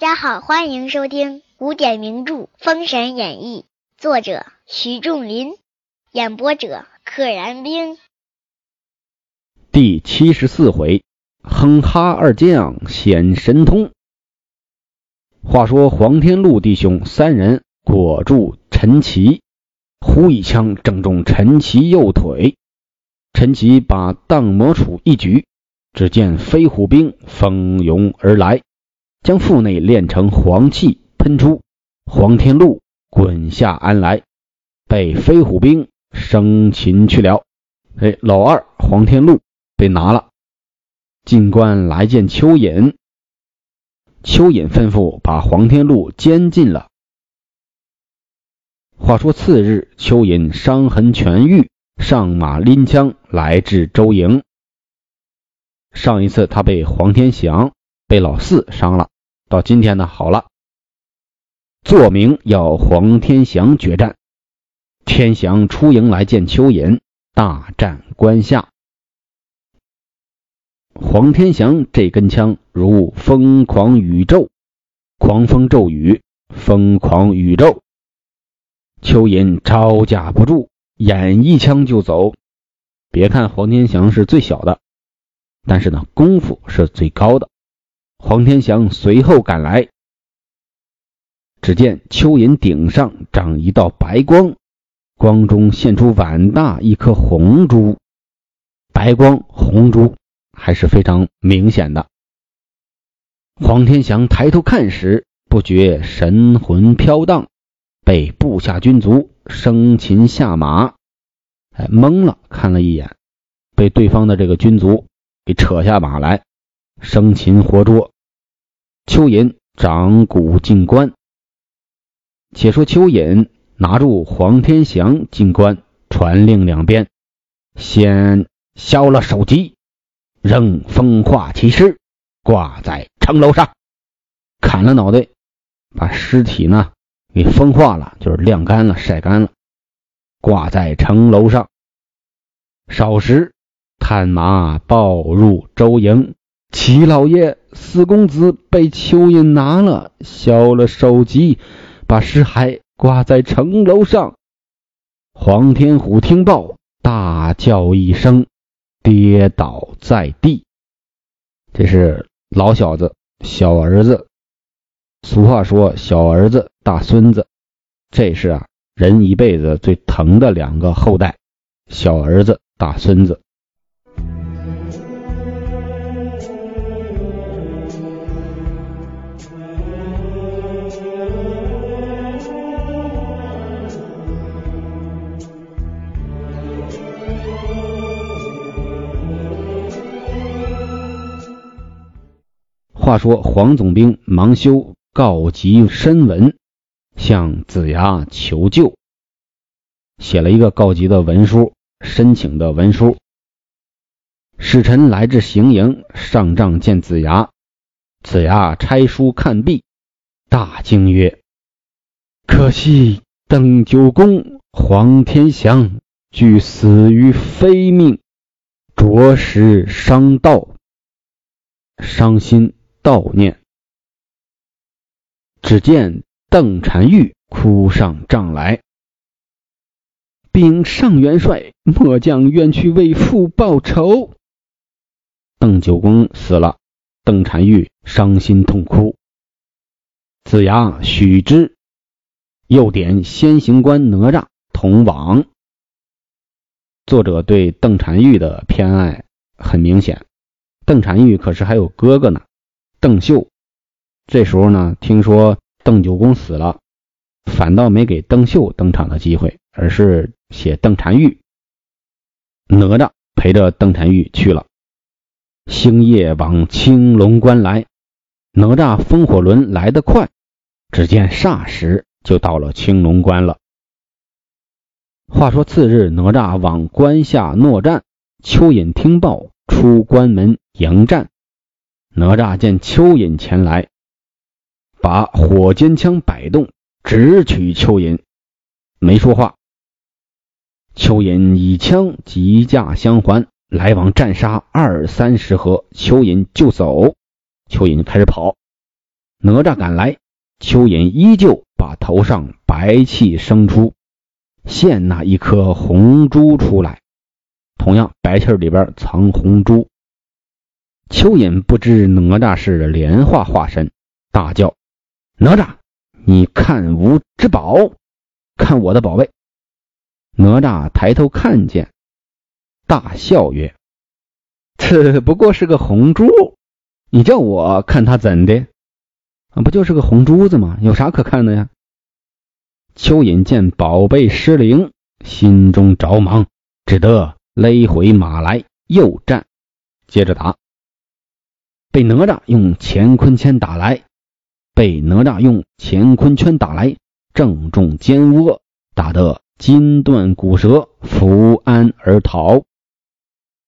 大家好，欢迎收听古典名著《封神演义》，作者徐仲林，演播者可燃冰。第七十四回，哼哈二将显神通。话说黄天禄弟兄三人裹住陈奇，呼一枪正中陈奇右腿。陈奇把荡魔杵一举，只见飞虎兵蜂拥而来。将腹内炼成黄气喷出，黄天禄滚下鞍来，被飞虎兵生擒去了。哎，老二黄天禄被拿了。进官来见蚯蚓，蚯蚓吩咐把黄天禄监禁了。话说次日，蚯蚓伤痕痊愈，上马拎枪来至周营。上一次他被黄天祥。被老四伤了，到今天呢好了。作明要黄天祥决战，天祥出营来见蚯蚓，大战关下。黄天祥这根枪如疯狂宇宙，狂风骤雨，疯狂宇宙。蚯蚓招架不住，眼一枪就走。别看黄天祥是最小的，但是呢功夫是最高的。黄天祥随后赶来，只见蚯蚓顶上长一道白光，光中现出碗大一颗红珠，白光红珠还是非常明显的。黄天祥抬头看时，不觉神魂飘荡，被部下军卒生擒下马，哎，懵了，看了一眼，被对方的这个军卒给扯下马来。生擒活捉，蚯蚓掌鼓进关。且说蚯蚓拿住黄天祥进关，传令两边，先削了首级，扔风化其尸，挂在城楼上，砍了脑袋，把尸体呢给风化了，就是晾干了、晒干了，挂在城楼上。少时，探马报入周营。齐老爷，四公子被蚯蚓拿了，削了首级，把尸骸挂在城楼上。黄天虎听报，大叫一声，跌倒在地。这是老小子，小儿子。俗话说，小儿子大孙子，这是啊，人一辈子最疼的两个后代，小儿子大孙子。话说黄总兵忙修告急申文，向子牙求救，写了一个告急的文书，申请的文书。使臣来至行营，上帐见子牙。子牙拆书看毕，大惊曰：“可惜邓九公、黄天祥俱死于非命，着实伤道，伤心。”悼念，只见邓婵玉哭上帐来，禀上元帅，末将愿去为父报仇。邓九公死了，邓婵玉伤心痛哭。子牙许之，又点先行官哪吒同往。作者对邓婵玉的偏爱很明显，邓婵玉可是还有哥哥呢。邓秀这时候呢，听说邓九公死了，反倒没给邓秀登场的机会，而是写邓婵玉。哪吒陪着邓婵玉去了，星夜往青龙关来。哪吒风火轮来得快，只见霎时就到了青龙关了。话说次日，哪吒往关下搦战，蚯蚓听报，出关门迎战。哪吒见蚯蚓前来，把火尖枪摆动，直取蚯蚓，没说话。蚯蚓以枪急架相还，来往战杀二三十合，蚯蚓就走。蚯蚓开始跑，哪吒赶来，蚯蚓依旧把头上白气生出，现那一颗红珠出来。同样，白气里边藏红珠。蚯蚓不知哪吒是莲花化身，大叫：“哪吒，你看吾之宝，看我的宝贝！”哪吒抬头看见，大笑曰：“ 这不过是个红珠，你叫我看它怎的？不就是个红珠子吗？有啥可看的呀？”蚯蚓见宝贝失灵，心中着忙，只得。勒回马来，又战，接着打，被哪吒用乾坤圈打来，被哪吒用乾坤圈打来，正中肩窝，打得筋断骨折，伏鞍而逃。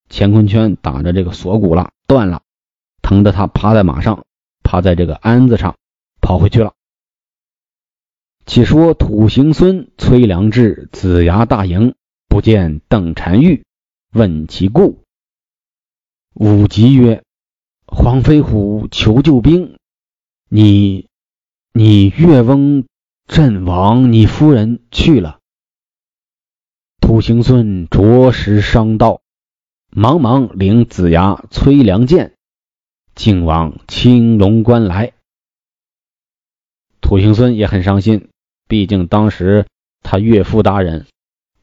乾坤圈打着这个锁骨了，断了，疼得他趴在马上，趴在这个鞍子上，跑回去了。且说土行孙崔良志子牙大营，不见邓婵玉。问其故，武吉曰：“黄飞虎求救兵，你你岳翁阵亡，你夫人去了。”土行孙着实伤道，忙忙领子牙、崔良剑，竟往青龙关来。土行孙也很伤心，毕竟当时他岳父大人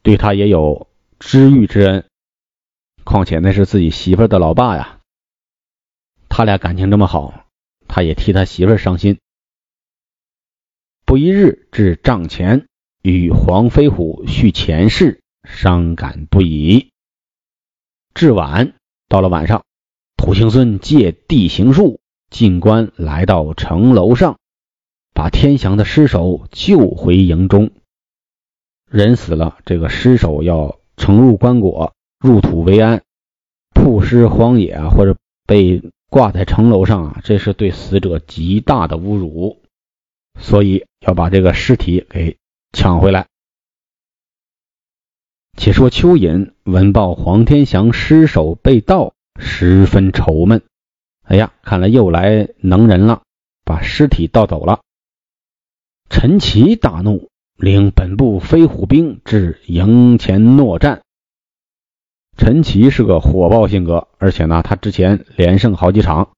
对他也有知遇之恩。况且那是自己媳妇的老爸呀，他俩感情这么好，他也替他媳妇伤心。不一日至帐前，与黄飞虎叙前事，伤感不已。至晚，到了晚上，土行孙借地形术进关，来到城楼上，把天祥的尸首救回营中。人死了，这个尸首要盛入棺椁。入土为安，曝尸荒野啊，或者被挂在城楼上啊，这是对死者极大的侮辱，所以要把这个尸体给抢回来。且说蚯蚓闻报黄天祥尸首被盗，十分愁闷。哎呀，看来又来能人了，把尸体盗走了。陈奇大怒，领本部飞虎兵至营前诺战。陈奇是个火爆性格，而且呢，他之前连胜好几场。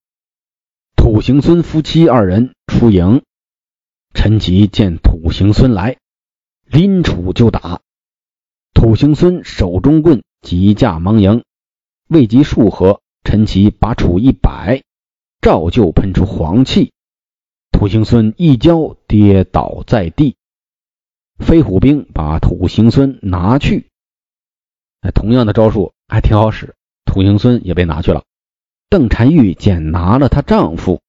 土行孙夫妻二人出营，陈奇见土行孙来，拎杵就打。土行孙手中棍急架忙迎，未及数合，陈奇把杵一摆，照旧喷出黄气。土行孙一跤跌倒在地，飞虎兵把土行孙拿去。哎，同样的招数还挺好使，土行孙也被拿去了。邓婵玉见拿了她丈夫，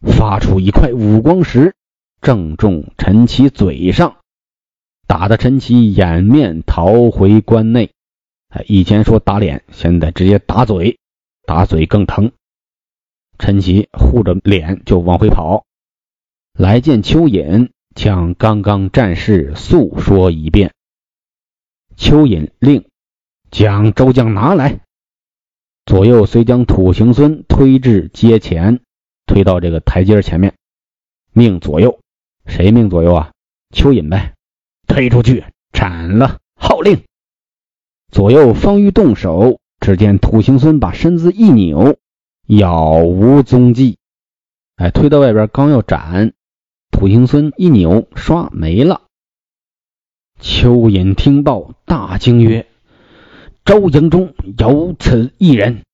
发出一块五光石，正中陈奇嘴上，打得陈奇掩面逃回关内。哎，以前说打脸，现在直接打嘴，打嘴更疼。陈奇护着脸就往回跑，来见蚯蚓，将刚刚战事诉说一遍。蚯蚓令。将周将拿来，左右遂将土行孙推至阶前，推到这个台阶前面，命左右，谁命左右啊？蚯蚓呗，推出去斩了。号令，左右方欲动手，只见土行孙把身子一扭，杳无踪迹。哎，推到外边刚要斩，土行孙一扭，唰没了。蚯蚓听报，大惊曰。周营中有此一人，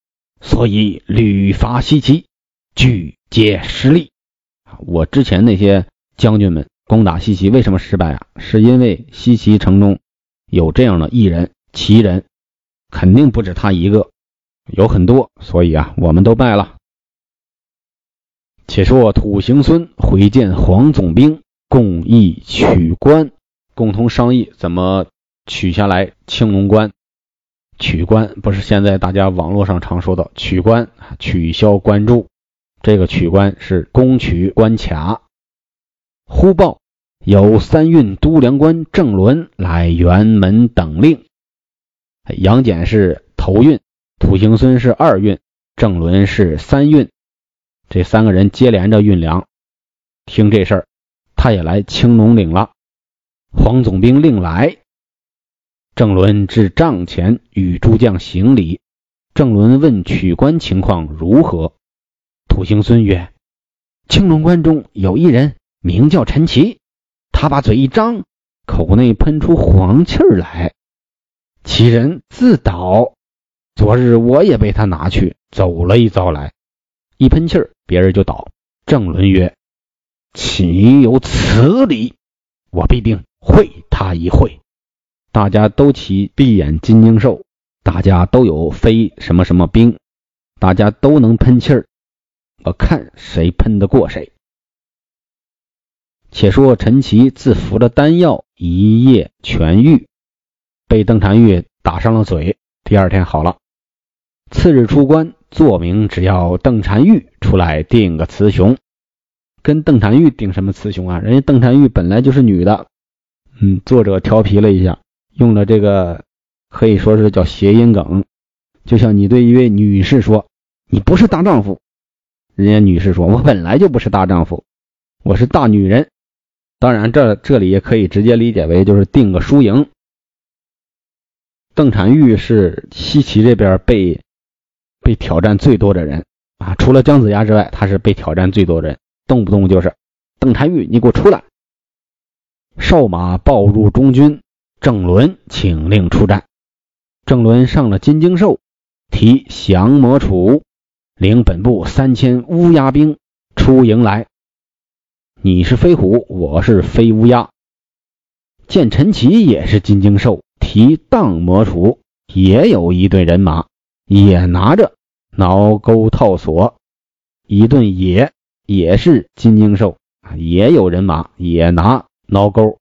所以屡伐西岐，俱皆失利。我之前那些将军们攻打西岐，为什么失败啊？是因为西岐城中有这样的异人奇人，肯定不止他一个，有很多，所以啊，我们都败了。且说土行孙回见黄总兵，共议取关，共同商议怎么取下来青龙关。取关不是现在大家网络上常说的取关，取消关注。这个取关是攻取关卡。忽报有三运都梁关郑伦来辕门等令。杨戬是头运，土行孙是二运，郑伦是三运。这三个人接连着运粮，听这事儿，他也来青龙岭了。黄总兵令来，郑伦至帐前与诸将行礼。郑伦问取关情况如何？土行孙曰：“青龙关中有一人，名叫陈奇。他把嘴一张，口内喷出黄气儿来。其人自倒。昨日我也被他拿去走了一遭来，一喷气儿，别人就倒。”郑伦曰：“岂有此理！我必定会他一会。”大家都骑闭眼金睛兽。大家都有飞什么什么兵，大家都能喷气儿，我看谁喷得过谁。且说陈奇自服了丹药，一夜痊愈，被邓婵玉打伤了嘴，第二天好了。次日出关，作明只要邓婵玉出来定个雌雄，跟邓婵玉定什么雌雄啊？人家邓婵玉本来就是女的，嗯，作者调皮了一下，用了这个。可以说是叫谐音梗，就像你对一位女士说：“你不是大丈夫。”人家女士说：“我本来就不是大丈夫，我是大女人。”当然，这这里也可以直接理解为就是定个输赢。邓婵玉是西岐这边被被挑战最多的人啊，除了姜子牙之外，他是被挑战最多的人，动不动就是邓婵玉，你给我出来！哨马报入中军，郑伦请令出战。郑伦上了金睛兽，提降魔杵，领本部三千乌鸦兵出营来。你是飞虎，我是飞乌鸦。见陈奇也是金睛兽，提荡魔杵，也有一队人马，也拿着挠钩套索。一顿也也是金睛兽，也有人马，也拿挠钩。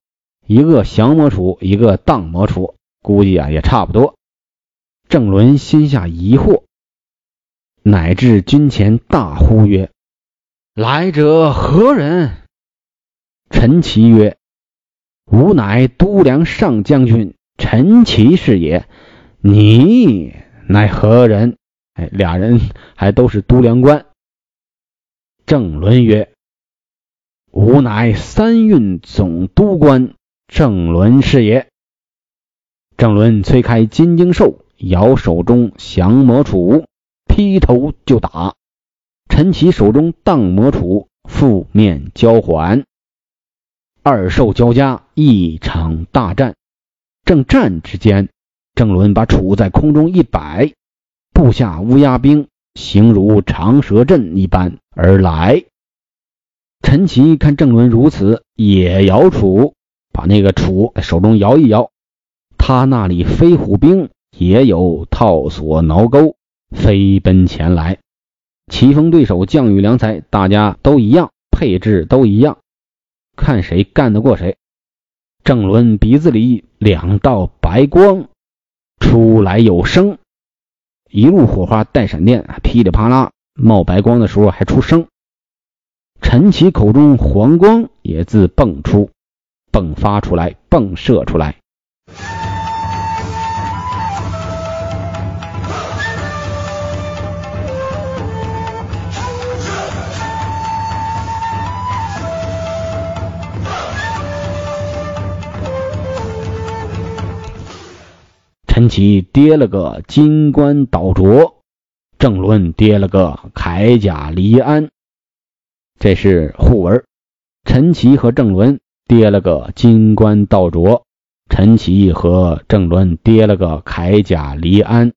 一个降魔杵，一个荡魔杵，估计啊也差不多。郑伦心下疑惑，乃至军前大呼曰：“来者何人？”陈奇曰：“吾乃都梁上将军陈奇是也。你乃何人？”哎，俩人还都是都梁官。郑伦曰：“吾乃三运总督官郑伦是也。”郑伦催开金睛兽。摇手中降魔杵，劈头就打。陈奇手中荡魔杵，负面交还。二兽交加，一场大战。正战之间，郑伦把杵在空中一摆，部下乌鸦兵形如长蛇阵一般而来。陈奇看郑伦如此，也摇杵，把那个杵手中摇一摇。他那里飞虎兵。也有套索挠钩，飞奔前来。棋逢对手，将遇良才，大家都一样，配置都一样，看谁干得过谁。郑伦鼻子里两道白光出来有声，一路火花带闪电，噼里啪啦冒白光的时候还出声。陈奇口中黄光也自迸出，迸发出来，迸射出来。陈奇跌了个金冠倒着，郑伦跌了个铠甲离鞍，这是互文。陈奇和郑伦跌了个金冠倒着，陈奇和郑伦跌了个铠甲离鞍。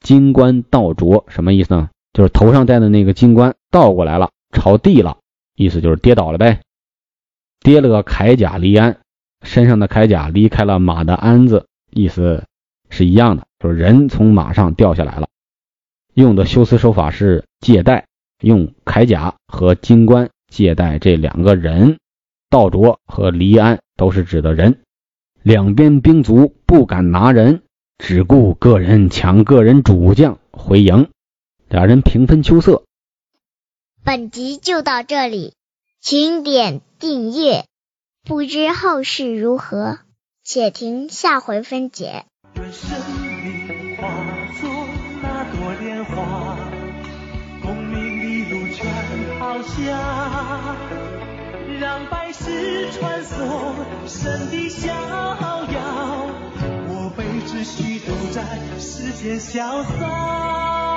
金冠倒着什么意思呢？就是头上戴的那个金冠倒过来了，朝地了，意思就是跌倒了呗。跌了个铠甲离鞍，身上的铠甲离开了马的鞍子，意思。是一样的，就是人从马上掉下来了。用的修辞手法是借代，用铠甲和金冠借代这两个人。道卓和黎安都是指的人。两边兵卒不敢拿人，只顾个人抢个人主将回营。俩人平分秋色。本集就到这里，请点订阅。不知后事如何，且听下回分解。愿生命化作那朵莲花，功名利禄全抛下。让百是穿梭，神的逍遥。我辈只需独占世间潇洒。